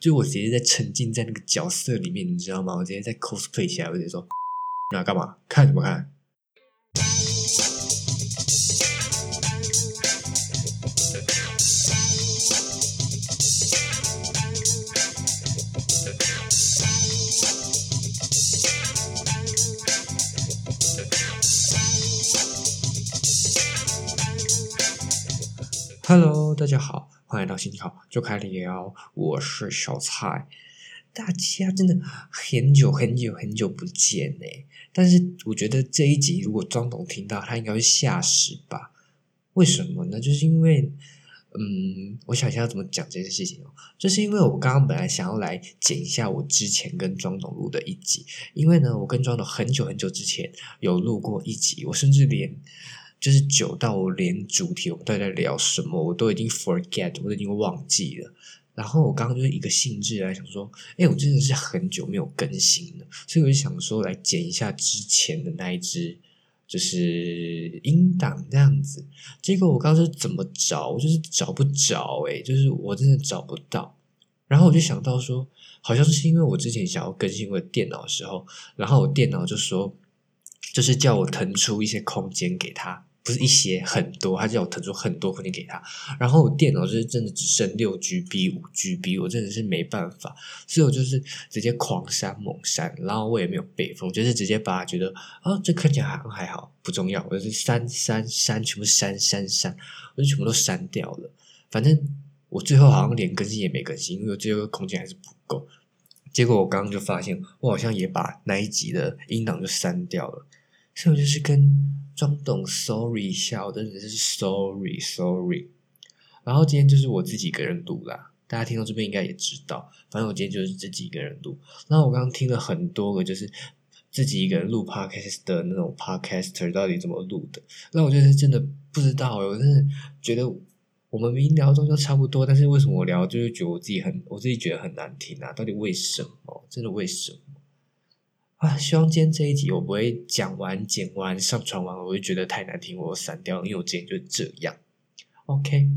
就我直接在沉浸在那个角色里面，你知道吗？我直接在 cosplay 起来，我直接说，那干嘛？看什么看？Hello，大家好，欢迎来到心情好就开聊，我是小蔡。大家真的很久很久很久不见呢，但是我觉得这一集如果庄董听到，他应该会吓死吧？为什么呢？就是因为，嗯，我想一下怎么讲这件事情哦。就是因为我刚刚本来想要来剪一下我之前跟庄董录的一集，因为呢，我跟庄董很久很久之前有录过一集，我甚至连。就是久到我连主题我们到底在聊什么我都已经 forget，我都已经忘记了。然后我刚刚就是一个兴致来想说，哎，我真的是很久没有更新了，所以我就想说来剪一下之前的那一支，就是音档这样子。结果我刚刚是怎么找，我就是找不着，哎，就是我真的找不到。然后我就想到说，好像是因为我之前想要更新我的电脑的时候，然后我电脑就说，就是叫我腾出一些空间给他。不是一些很多，他叫我腾出很多空间给他，然后我电脑就是真的只剩六 GB、五 GB，我真的是没办法，所以我就是直接狂删猛删，然后我也没有备份，就是直接把它觉得啊，这看起来还还好，不重要，我就是删删删，全部删删删，我就全部都删掉了。反正我最后好像连更新也没更新，因为我最后空间还是不够。结果我刚刚就发现，我好像也把那一集的音档就删掉了，所以我就是跟。装懂，sorry 一下，我真的是 sorry，sorry。然后今天就是我自己一个人录啦，大家听到这边应该也知道，反正我今天就是自己一个人录。然后我刚刚听了很多个，就是自己一个人录 podcast 的那种 podcaster 到底怎么录的，那我就是真的不知道，我真的觉得我们明明聊中就差不多，但是为什么我聊就是觉得我自己很，我自己觉得很难听啊？到底为什么？真的为什么？啊，希望今天这一集我不会讲完、剪完、上传完，我会觉得太难听，我删掉，因为我今天就这样。OK，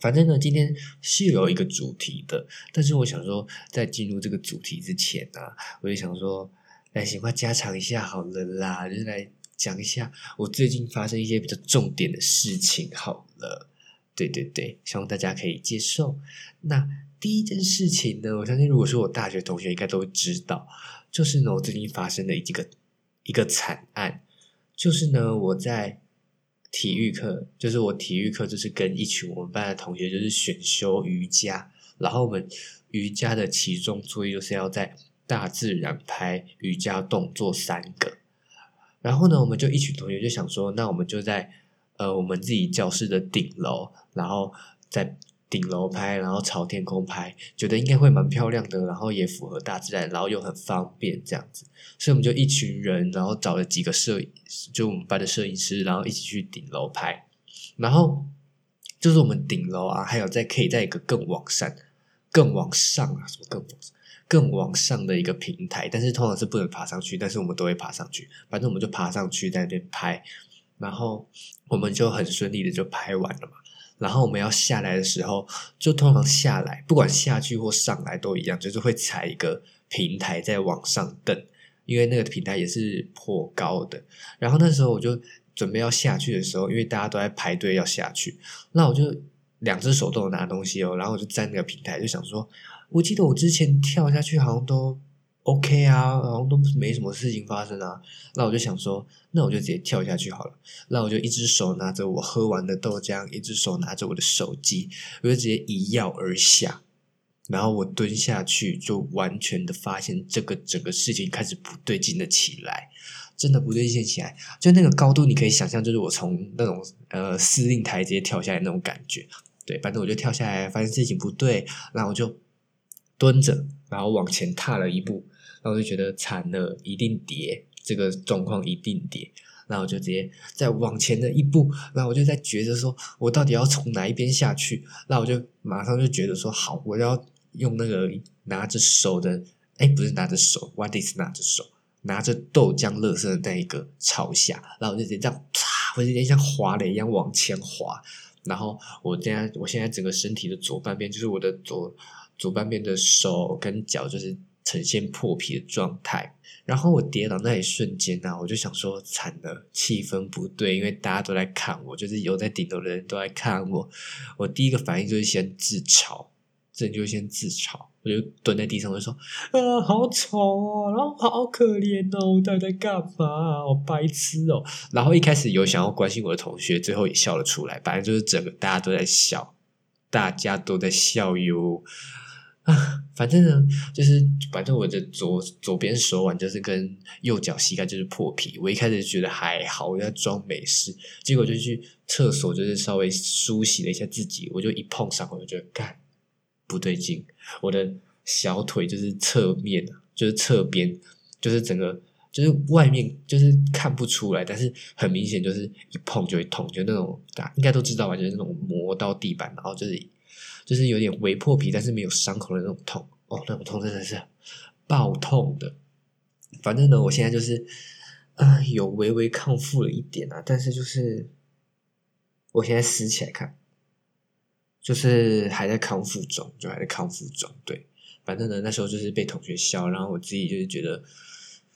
反正呢，今天是有一个主题的，但是我想说，在进入这个主题之前呢，我就想说，来闲话家常一下好了啦，就是来讲一下我最近发生一些比较重点的事情好了。对对对，希望大家可以接受。那第一件事情呢，我相信如果是我大学同学，应该都知道。就是呢，我最近发生的一个一个惨案，就是呢，我在体育课，就是我体育课就是跟一群我们班的同学，就是选修瑜伽，然后我们瑜伽的其中作业就是要在大自然拍瑜伽动作三个，然后呢，我们就一群同学就想说，那我们就在呃我们自己教室的顶楼，然后在。顶楼拍，然后朝天空拍，觉得应该会蛮漂亮的，然后也符合大自然，然后又很方便这样子，所以我们就一群人，然后找了几个摄影，就我们班的摄影师，然后一起去顶楼拍。然后就是我们顶楼啊，还有在可以在一个更往上、更往上啊，什么更更往上的一个平台，但是通常是不能爬上去，但是我们都会爬上去，反正我们就爬上去在那边拍，然后我们就很顺利的就拍完了嘛。然后我们要下来的时候，就通常下来，不管下去或上来都一样，就是会踩一个平台在往上蹬，因为那个平台也是颇高的。然后那时候我就准备要下去的时候，因为大家都在排队要下去，那我就两只手都有拿东西哦，然后我就站那个平台，就想说，我记得我之前跳下去好像都。OK 啊，然后都没什么事情发生啊。那我就想说，那我就直接跳下去好了。那我就一只手拿着我喝完的豆浆，一只手拿着我的手机，我就直接一跃而下。然后我蹲下去，就完全的发现这个整个事情开始不对劲的起来，真的不对劲起来。就那个高度，你可以想象，就是我从那种呃司令台直接跳下来那种感觉。对，反正我就跳下来，发现事情不对，然后我就蹲着，然后往前踏了一步。然后我就觉得惨了，一定跌，这个状况一定跌。然后我就直接再往前的一步，然后我就在觉得说，我到底要从哪一边下去？那我就马上就觉得说，好，我要用那个拿着手的，哎，不是拿着手，what is 拿着手，拿着豆浆乐色的那一个朝下。然后我就直接这样，啪，我直接像滑雷一样往前滑。然后我现在，我现在整个身体的左半边，就是我的左。左半边的手跟脚就是呈现破皮的状态。然后我跌倒那一瞬间呢、我就想说惨了，气氛不对，因为大家都在看我，就是有在顶楼的人都在看我。我第一个反应就是先自嘲，这就先自嘲，我就蹲在地上，我就说啊，好丑哦，然后好可怜哦，我到底在干嘛？我白痴哦。然后一开始有想要关心我的同学，最后也笑了出来。反正就是整个大家都在笑，大家都在笑哟。啊，反正呢，就是反正我的左左边手腕就是跟右脚膝盖就是破皮。我一开始觉得还好，我在装没事，结果就去厕所，就是稍微梳洗了一下自己，我就一碰伤口，我就觉得干不对劲，我的小腿就是侧面，就是侧边，就是整个就是外面就是看不出来，但是很明显就是一碰就会痛，就那种大家应该都知道吧，就是那种磨到地板，然后就是就是有点微破皮，但是没有伤口的那种痛哦，那种痛真的是爆痛的。反正呢，我现在就是啊、呃有微微康复了一点啊，但是就是我现在撕起来看。就是还在康复中，就还在康复中。对，反正呢，那时候就是被同学笑，然后我自己就是觉得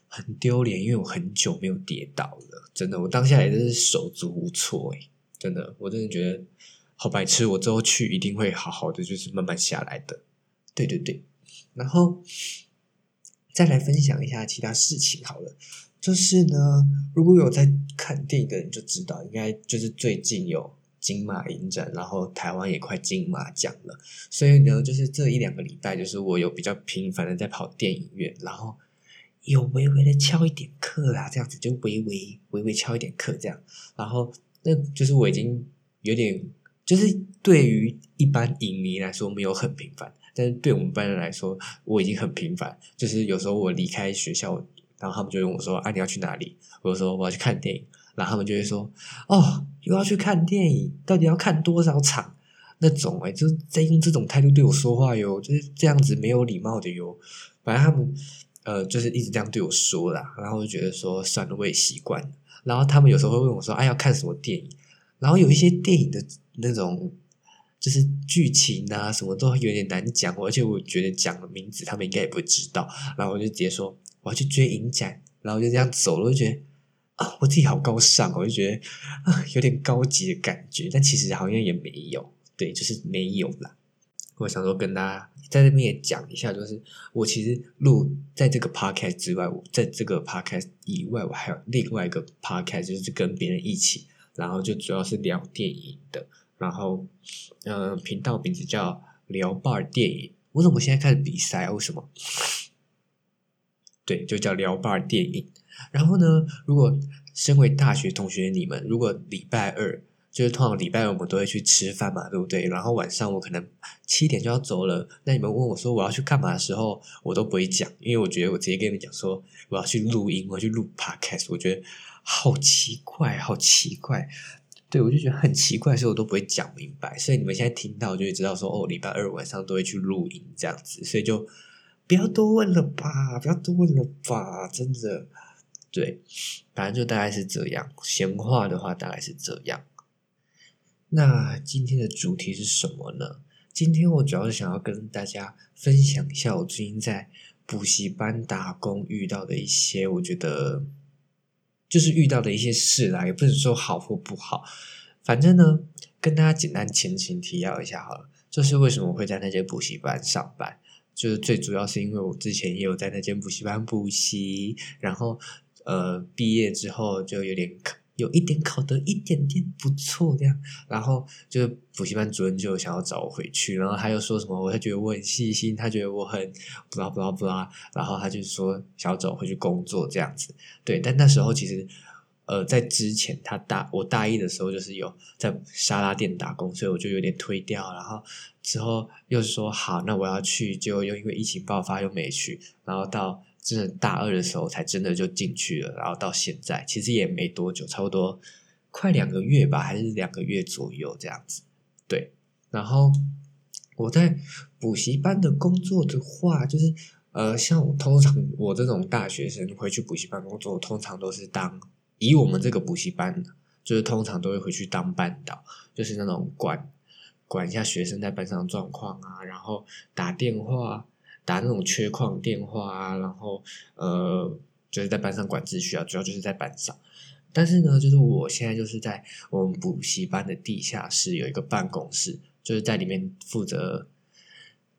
很丢脸，因为我很久没有跌倒了，真的，我当下也真是手足无措诶，真的，我真的觉得好白痴，我之后去一定会好好的，就是慢慢下来的。对对对，然后再来分享一下其他事情好了。就是呢，如果有在看电影的人就知道，应该就是最近有金马影展，然后台湾也快金马奖了，所以呢，就是这一两个礼拜，就是我有比较频繁的在跑电影院，然后有微微的翘一点课啦，这样子就微微微微翘一点课这样，然后那就是我已经有点，就是对于一般影迷来说没有很频繁，但是对我们班人来说，我已经很频繁，就是有时候我离开学校。然后他们就问我说：“啊，你要去哪里？”我说：“我要去看电影。”然后他们就会说：“哦，又要去看电影，到底要看多少场？”那种哎，就是在用这种态度对我说话哟，就是这样子没有礼貌的哟。反正他们呃，就是一直这样对我说啦。然后我就觉得说，算了，我也习惯了。然后他们有时候会问我说：“哎，要看什么电影？”然后有一些电影的那种就是剧情啊，什么都有点难讲，而且我觉得讲的名字他们应该也不知道。然后我就直接说。我要去追影展，然后就这样走了，我就觉得啊，我自己好高尚，我就觉得啊，有点高级的感觉，但其实好像也没有，对，就是没有啦。我想说跟大家在这边也讲一下，就是我其实录在这个 podcast 之外，我在这个 podcast 以外，我还有另外一个 podcast，就是跟别人一起，然后就主要是聊电影的，然后嗯、频道名字叫聊 bar 电影。我怎么现在开始比赛？为什么？对，就叫聊吧电影。然后呢，如果身为大学同学你们，如果礼拜二就是通常礼拜二我们都会去吃饭嘛，对不对？然后晚上我可能七点就要走了，那你们问我说我要去干嘛的时候，我都不会讲，因为我觉得我直接跟你们讲说我要去录音，我要去录 podcast，我觉得好奇怪，好奇怪。对，我就觉得很奇怪，所以我都不会讲明白。所以你们现在听到就会知道说，哦，礼拜二晚上都会去录音这样子，所以就。不要多问了吧，不要多问了吧，真的，对，反正就大概是这样。闲话的话，大概是这样。那今天的主题是什么呢？今天我主要是想要跟大家分享一下我最近在补习班打工遇到的一些，我觉得就是遇到的一些事啦，也不能说好或不好。反正呢，跟大家简单前情提要一下好了，就是为什么会在那间补习班上班。就是最主要是因为我之前也有在那间补习班补习，然后呃毕业之后就有点有一点考得一点点不错这样，然后就是补习班主任就想要找我回去，然后他又说什么，我他觉得我很细心，他觉得我很不啦不啦不啦，然后他就说想要找我回去工作这样子，对，但那时候其实。呃，在之前他大我大一的时候，就是有在沙拉店打工，所以我就有点推掉。然后之后又说好，那我要去，就又因为疫情爆发又没去。然后到真的大二的时候，才真的就进去了。然后到现在，其实也没多久，差不多快两个月吧，还是两个月左右这样子。对，然后我在补习班的工作的话，就是呃，像我通常我这种大学生回去补习班工作，通常都是当。以我们这个补习班，就是通常都会回去当班导，就是那种管管一下学生在班上的状况啊，然后打电话打那种缺矿电话啊，然后呃就是在班上管秩序啊，主要就是在班上。但是呢，就是我现在就是在我们补习班的地下室有一个办公室，就是在里面负责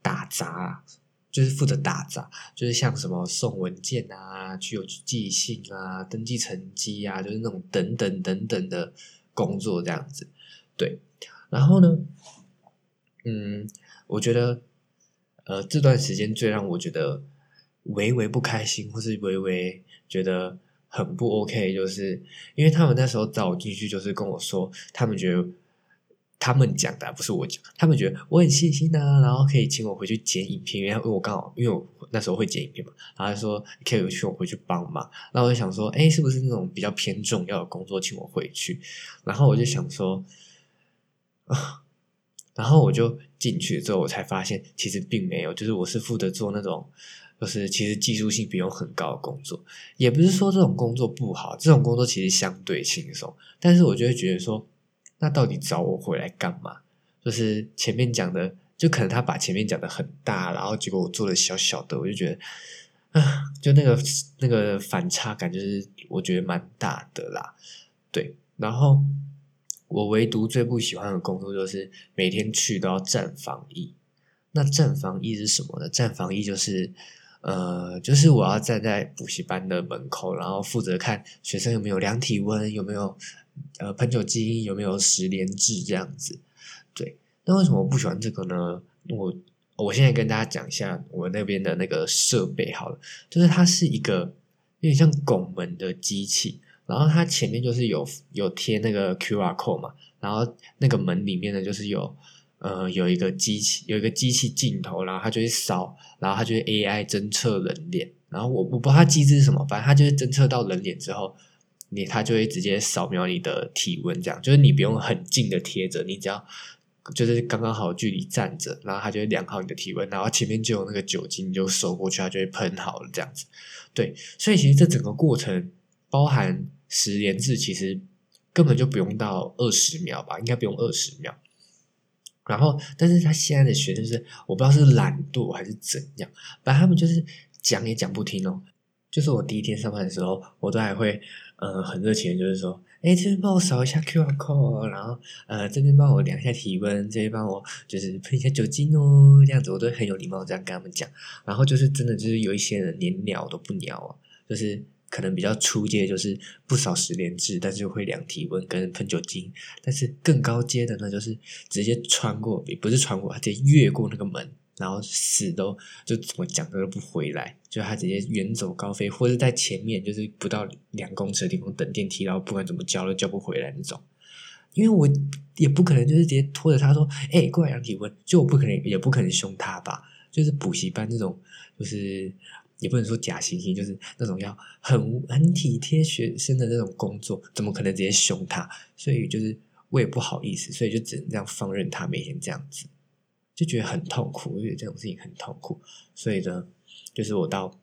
打杂，就是负责打杂，就是像什么送文件啊、去邮寄信啊、登记成绩啊，就是那种等等等等的工作这样子。对，然后呢，嗯，我觉得，呃，这段时间最让我觉得微微不开心，或是微微觉得。很不 OK，就是因为他们那时候找我进去，就是跟我说，他们觉得他们讲的不是我讲，他们觉得我很细心啊，然后可以请我回去剪影片，因为我刚好因为我那时候会剪影片嘛，然后说可以请我回去帮忙，然后我就想说，哎，是不是那种比较偏重要的工作，请我回去？然后我就想说，啊，然后我就进去之后，我才发现其实并没有，就是我是负责做那种。就是其实技术性不用很高的工作，也不是说这种工作不好，这种工作其实相对轻松。但是我就会觉得说，那到底找我回来干嘛？就是前面讲的，就可能他把前面讲的很大，然后结果我做的小小的，我就觉得啊，就那个那个反差感，就是我觉得蛮大的啦。对，然后我唯独最不喜欢的工作就是每天去都要站防疫。那站防疫是什么呢？站防疫就是。呃，就是我要站在补习班的门口，然后负责看学生有没有量体温，有没有呃喷酒精，有没有十连制这样子。对，那为什么我不喜欢这个呢？我我现在跟大家讲一下我那边的那个设备好了，就是它是一个有点像拱门的机器，然后它前面就是有有贴那个 Q R code 嘛，然后那个门里面呢就是有。呃，有一个机器，有一个机器镜头，然后它就会扫，然后它就会 AI 侦测人脸，然后我我不知道它机制是什么，反正它就会侦测到人脸之后，你它就会直接扫描你的体温，这样就是你不用很近的贴着，你只要就是刚刚好距离站着，然后它就会量好你的体温，然后前面就有那个酒精，你就收过去，它就会喷好了这样子。对，所以其实这整个过程包含十连制，其实根本就不用到二十秒吧，应该不用二十秒。然后，但是他现在的学生是，我不知道是懒惰还是怎样，反正他们就是讲也讲不听哦。就是我第一天上班的时候，我都还会呃很热情，就是说，哎，这边帮我扫一下 Q R code，然后呃这边帮我量一下体温，这边帮我就是喷一下酒精哦，这样子我都很有礼貌这样跟他们讲。然后就是真的就是有一些人连鸟都不鸟啊，就是。可能比较初阶就是不扫十连制，但是会量体温跟喷酒精。但是更高阶的呢，就是直接穿过，也不是穿过，他直接越过那个门，然后死都就怎么讲都不回来，就他直接远走高飞，或者在前面就是不到两公尺的地方等电梯，然后不管怎么叫都叫不回来那种。因为我也不可能就是直接拖着他说：“哎，过来量体温。”就我不可能，也不可能凶他吧？就是补习班这种，就是。也不能说假惺惺，就是那种要很很体贴学生的那种工作，怎么可能直接凶他？所以就是我也不好意思，所以就只能这样放任他每天这样子，就觉得很痛苦，我觉得这种事情很痛苦。所以呢，就是我到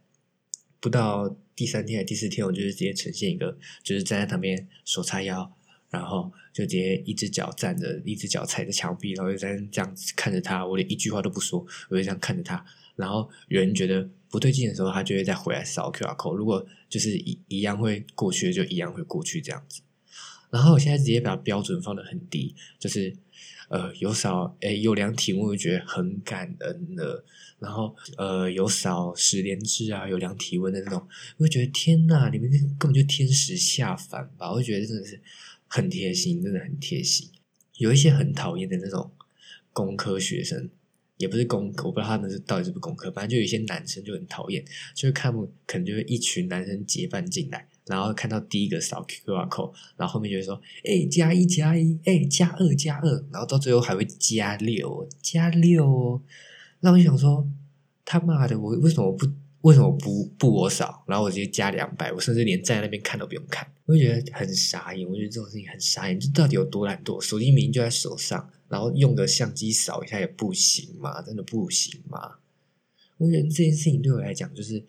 不到第三天还第四天，我就是直接呈现一个，就是站在旁边手叉腰，然后就直接一只脚站着，一只脚踩着墙壁，然后就在这样子看着他，我连一句话都不说，我就这样看着他。然后有人觉得不对劲的时候，他就会再回来扫 QR code。如果就是一一样会过去，就一样会过去这样子。然后我现在直接把标准放的很低，就是呃有扫诶有量体温，我觉得很感恩的。然后呃有扫十连制啊，有量体温的那种，我会觉得天呐，你们根本就天使下凡吧！我会觉得真的是很贴心，真的很贴心。有一些很讨厌的那种工科学生。也不是工，我不知道他们是到底是不是工科，反正就有一些男生就很讨厌，就是看不可能就是一群男生结伴进来，然后看到第一个扫 QR code，然后后面就会说，哎，加一加一，哎，加二加二，然后到最后还会加六加六，那我就想说，他妈的，我为什么不为什么不不我扫，然后我直接加两百，我甚至连站在那边看都不用看，我就觉得很傻眼，我觉得这种事情很傻眼，这到底有多懒惰？手机明明就在手上。然后用个相机扫一下也不行吗？真的不行吗？我觉得这件事情对我来讲就是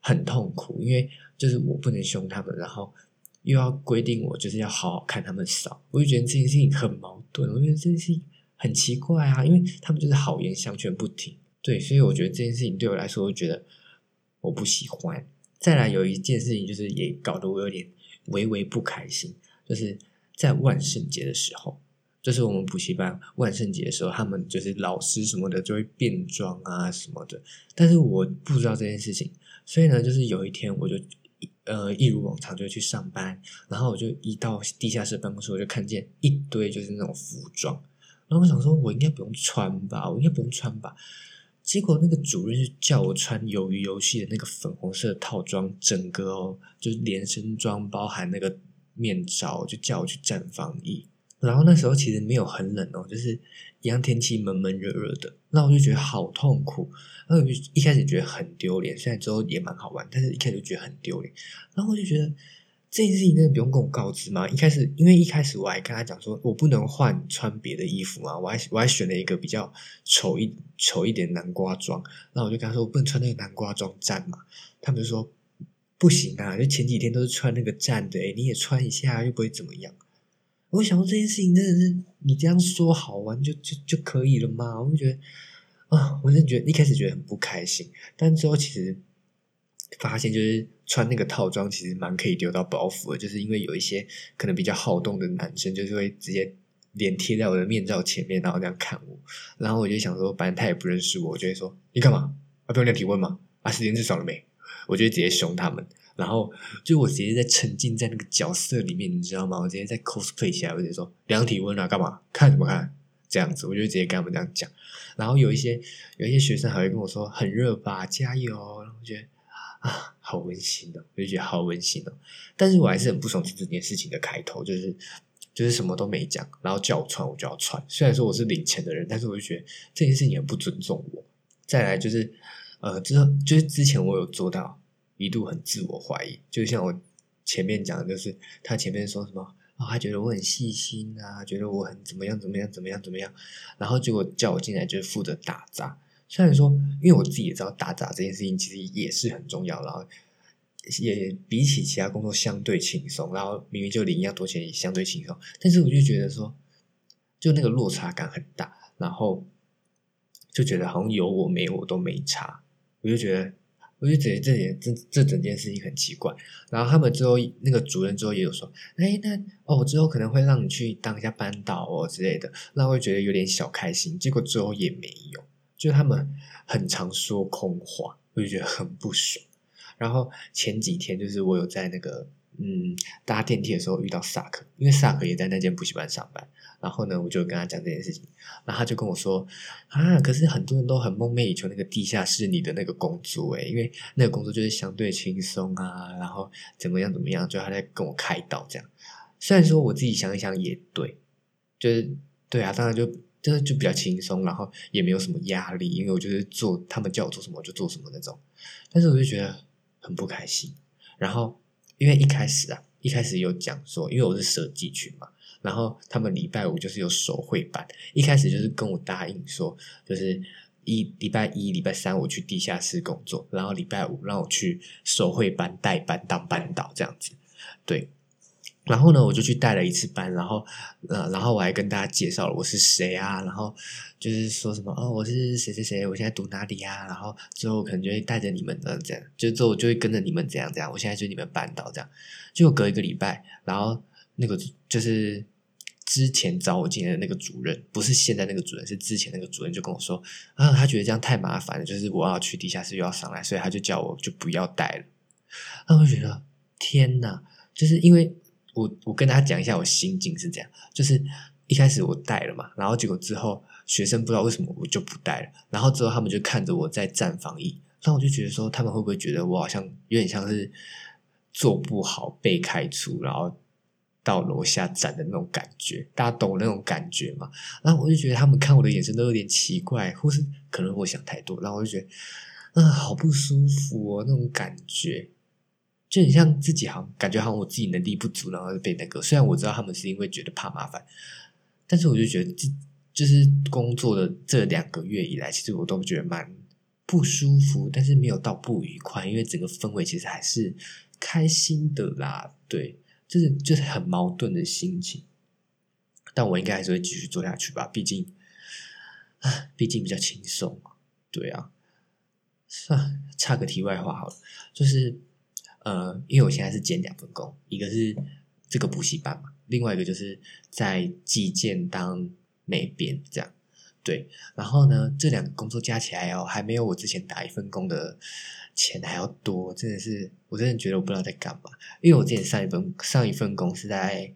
很痛苦，因为就是我不能凶他们，然后又要规定我就是要好好看他们扫，我就觉得这件事情很矛盾。我觉得这件事情很奇怪啊，因为他们就是好言相劝不听。对，所以我觉得这件事情对我来说，我觉得我不喜欢。再来有一件事情，就是也搞得我有点微微不开心，就是在万圣节的时候，就是我们补习班万圣节的时候，他们就是老师什么的就会变装啊什么的，但是我不知道这件事情，所以呢，就是有一天我就呃一如往常就去上班，然后我就一到地下室办公室，我就看见一堆就是那种服装，然后我想说，我应该不用穿吧，我应该不用穿吧。结果那个主任就叫我穿鱿鱼游戏的那个粉红色套装，整个哦，就是连身装，包含那个面罩，就叫我去站防疫。然后那时候其实没有很冷哦，就是一样天气闷闷热热的。那我就觉得好痛苦，然后一开始觉得很丢脸，虽然之后也蛮好玩，但是一开始就觉得很丢脸。然后我就觉得。这件事情真的不用跟我告知吗？一开始，因为一开始我还跟他讲说，我不能换穿别的衣服嘛，我还我还选了一个比较丑一丑一点南瓜装，那我就跟他说，我不能穿那个南瓜装站嘛。他们就说不行啊，就前几天都是穿那个站的，你也穿一下又不会怎么样。我想说这件事情真的是你这样说好玩就就就可以了吗？我就觉得啊，我真的觉得一开始觉得很不开心，但之后其实。发现就是穿那个套装其实蛮可以丢到包袱的，就是因为有一些可能比较好动的男生，就是会直接脸贴在我的面罩前面，然后这样看我。然后我就想说，反正他也不认识我，我就会说：“你干嘛？啊，不用量体温吗？啊，时间至少了没？”我就直接凶他们。然后就我直接在沉浸在那个角色里面，你知道吗？我直接在 cosplay 起来，我直接说：“量体温啊，干嘛？看什么看？”这样子，我就直接跟他们这样讲。然后有一些有一些学生还会跟我说：“很热吧？加油！”然后我觉得。啊，好温馨哦！我就觉得好温馨哦。但是我还是很不爽这件事情的开头，就是就是什么都没讲，然后叫我穿我就要穿。虽然说我是领钱的人，但是我就觉得这件事情很不尊重我。再来就是呃，之后就是之前我有做到，一度很自我怀疑，就像我前面讲的，就是他前面说什么啊，他觉得我很细心啊，觉得我很怎么样怎么样怎么样怎么样，然后结果叫我进来就是负责打杂。虽然说，因为我自己也知道打杂这件事情其实也是很重要，然后也比起其他工作相对轻松，然后明明就领一样多钱也相对轻松，但是我就觉得说，就那个落差感很大，然后就觉得好像有我没我都没差，我就觉得，我就觉得这点这这整件事情很奇怪。然后他们之后那个主任之后也有说，哎，那哦，我之后可能会让你去当一下班导哦之类的，那会觉得有点小开心。结果之后也没有。就他们很常说空话，我就觉得很不爽。然后前几天就是我有在那个嗯搭电梯的时候遇到萨克，因为萨克也在那间补习班上班。然后呢，我就跟他讲这件事情，然后他就跟我说啊，可是很多人都很梦寐以求那个地下室里的那个工作诶，因为那个工作就是相对轻松啊，然后怎么样怎么样，就他在跟我开导这样。虽然说我自己想一想也对，就是对啊，当然就。就是就比较轻松，然后也没有什么压力，因为我就是做他们叫我做什么我就做什么那种。但是我就觉得很不开心。然后因为一开始啊，一开始有讲说，因为我是设计群嘛，然后他们礼拜五就是有手绘班，一开始就是跟我答应说，就是一礼拜一、礼拜三我去地下室工作，然后礼拜五让我去手绘班代班当班导这样子，对。然后呢，我就去带了一次班，然后，呃，然后我还跟大家介绍了我是谁啊，然后就是说什么哦，我是谁谁谁，我现在读哪里啊，然后之后可能就会带着你们的这样，就之后就会跟着你们这样这样，我现在就你们班导这样，就隔一个礼拜，然后那个就是之前找我进来的那个主任，不是现在那个主任，是之前那个主任就跟我说啊，他觉得这样太麻烦了，就是我要去地下室又要上来，所以他就叫我就不要带了。那我觉得天哪，就是因为。我我跟大家讲一下我心境是这样，就是一开始我带了嘛，然后结果之后学生不知道为什么我就不带了，然后之后他们就看着我在站防疫，那我就觉得说他们会不会觉得我好像有点像是做不好被开除，然后到楼下站的那种感觉，大家懂那种感觉吗？然后我就觉得他们看我的眼神都有点奇怪，或是可能我想太多，然后我就觉得啊好不舒服哦那种感觉。就很像自己，好感觉好像我自己能力不足，然后被那个。虽然我知道他们是因为觉得怕麻烦，但是我就觉得，这就是工作的这两个月以来，其实我都觉得蛮不舒服，但是没有到不愉快，因为整个氛围其实还是开心的啦。对，就是就是很矛盾的心情。但我应该还是会继续做下去吧，毕竟，毕竟比较轻松。对啊，算差个题外话好了，就是呃，因为我现在是兼两份工，一个是这个补习班嘛，另外一个就是在寄件当美编这样。对，然后呢，这两个工作加起来哦，还没有我之前打一份工的钱还要多，真的是，我真的觉得我不知道在干嘛。因为我之前上一份上一份工是在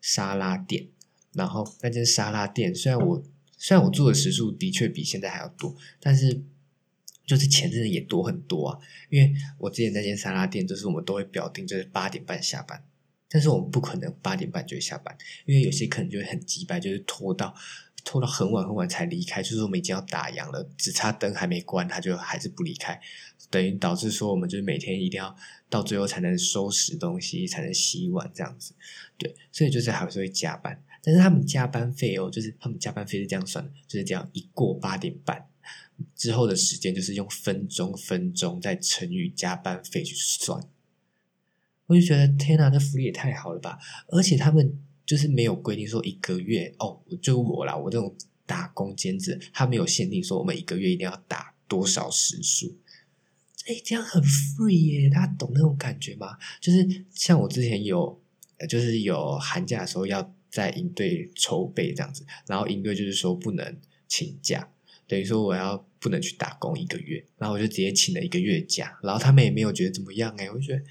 沙拉店，然后那间沙拉店虽然我虽然我做的时数的确比现在还要多，但是就是钱真的也多很多啊。因为我之前那间沙拉店，就是我们都会表定就是八点半下班，但是我们不可能八点半就下班，因为有些客人就会很急白，就是拖到。拖到很晚很晚才离开，就是我们已经要打烊了，只差灯还没关，他就还是不离开，等于导致说我们就是每天一定要到最后才能收拾东西，才能洗碗这样子。对，所以就是还是会加班，但是他们加班费哦，就是他们加班费是这样算的，就是这样一过八点半之后的时间，就是用分钟分钟再乘以加班费去算。我就觉得天哪，这福利也太好了吧！而且他们。就是没有规定说一个月哦，就我啦，我这种打工兼职，他没有限定说我们一个月一定要打多少时数。哎，这样很 free 耶，大家懂那种感觉吗？就是像我之前有，就是有寒假的时候要在营队筹备这样子，然后营队就是说不能请假，等于说我要不能去打工一个月，然后我就直接请了一个月假，然后他们也没有觉得怎么样哎，我就觉得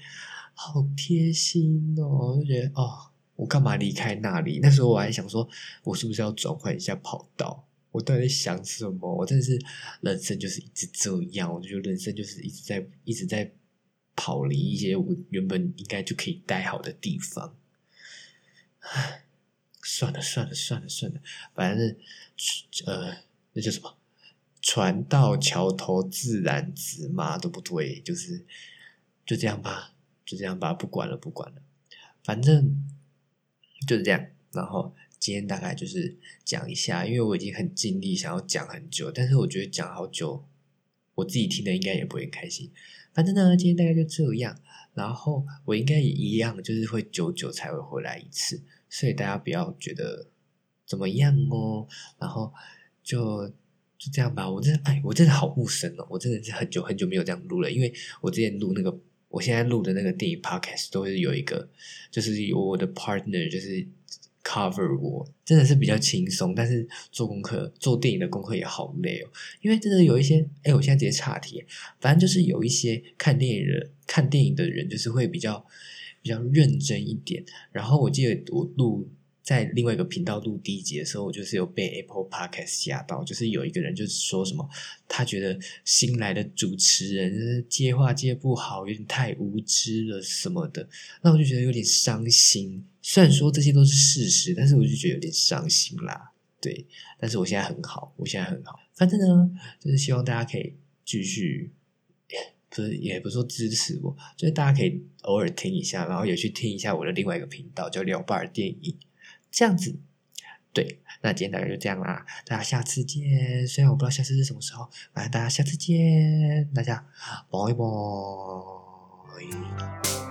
好贴心哦，我就觉得哦。我干嘛离开那里？那时候我还想说，我是不是要转换一下跑道？我到底在想什么？我真的是人生就是一直这样，我就觉得人生就是一直在一直在跑离一些我原本应该就可以待好的地方。唉，算了算了算了算了，反正呃，那叫什么？船到桥头自然直嘛，对不对？就是就这样吧，就这样吧，不管了不管了，反正。就是这样，然后今天大概就是讲一下，因为我已经很尽力想要讲很久，但是我觉得讲好久，我自己听的应该也不会开心。反正呢，今天大概就这样，然后我应该也一样，就是会久久才会回来一次，所以大家不要觉得怎么样哦。然后就就这样吧，我真的哎，我真的好陌生哦，我真的是很久很久没有这样录了，因为我之前录那个。我现在录的那个电影 podcast 都是有一个，就是有我的 partner，就是 cover 我，真的是比较轻松。但是做功课，做电影的功课也好累哦，因为真的有一些，哎，我现在直接岔题，反正就是有一些看电影的看电影的人，就是会比较比较认真一点。然后我记得我录。在另外一个频道录第一集的时候，我就是有被 Apple Podcast 吓到，就是有一个人就是说什么，他觉得新来的主持人接话接不好，有点太无知了什么的，那我就觉得有点伤心。虽然说这些都是事实，但是我就觉得有点伤心啦。对，但是我现在很好，我现在很好。反正呢，就是希望大家可以继续，不是也不是说支持我，就是大家可以偶尔听一下，然后也去听一下我的另外一个频道叫聊吧电影。这样子，对，那今天大概就这样啦，大家下次见。虽然我不知道下次是什么时候，反正大家下次见，大家拜拜。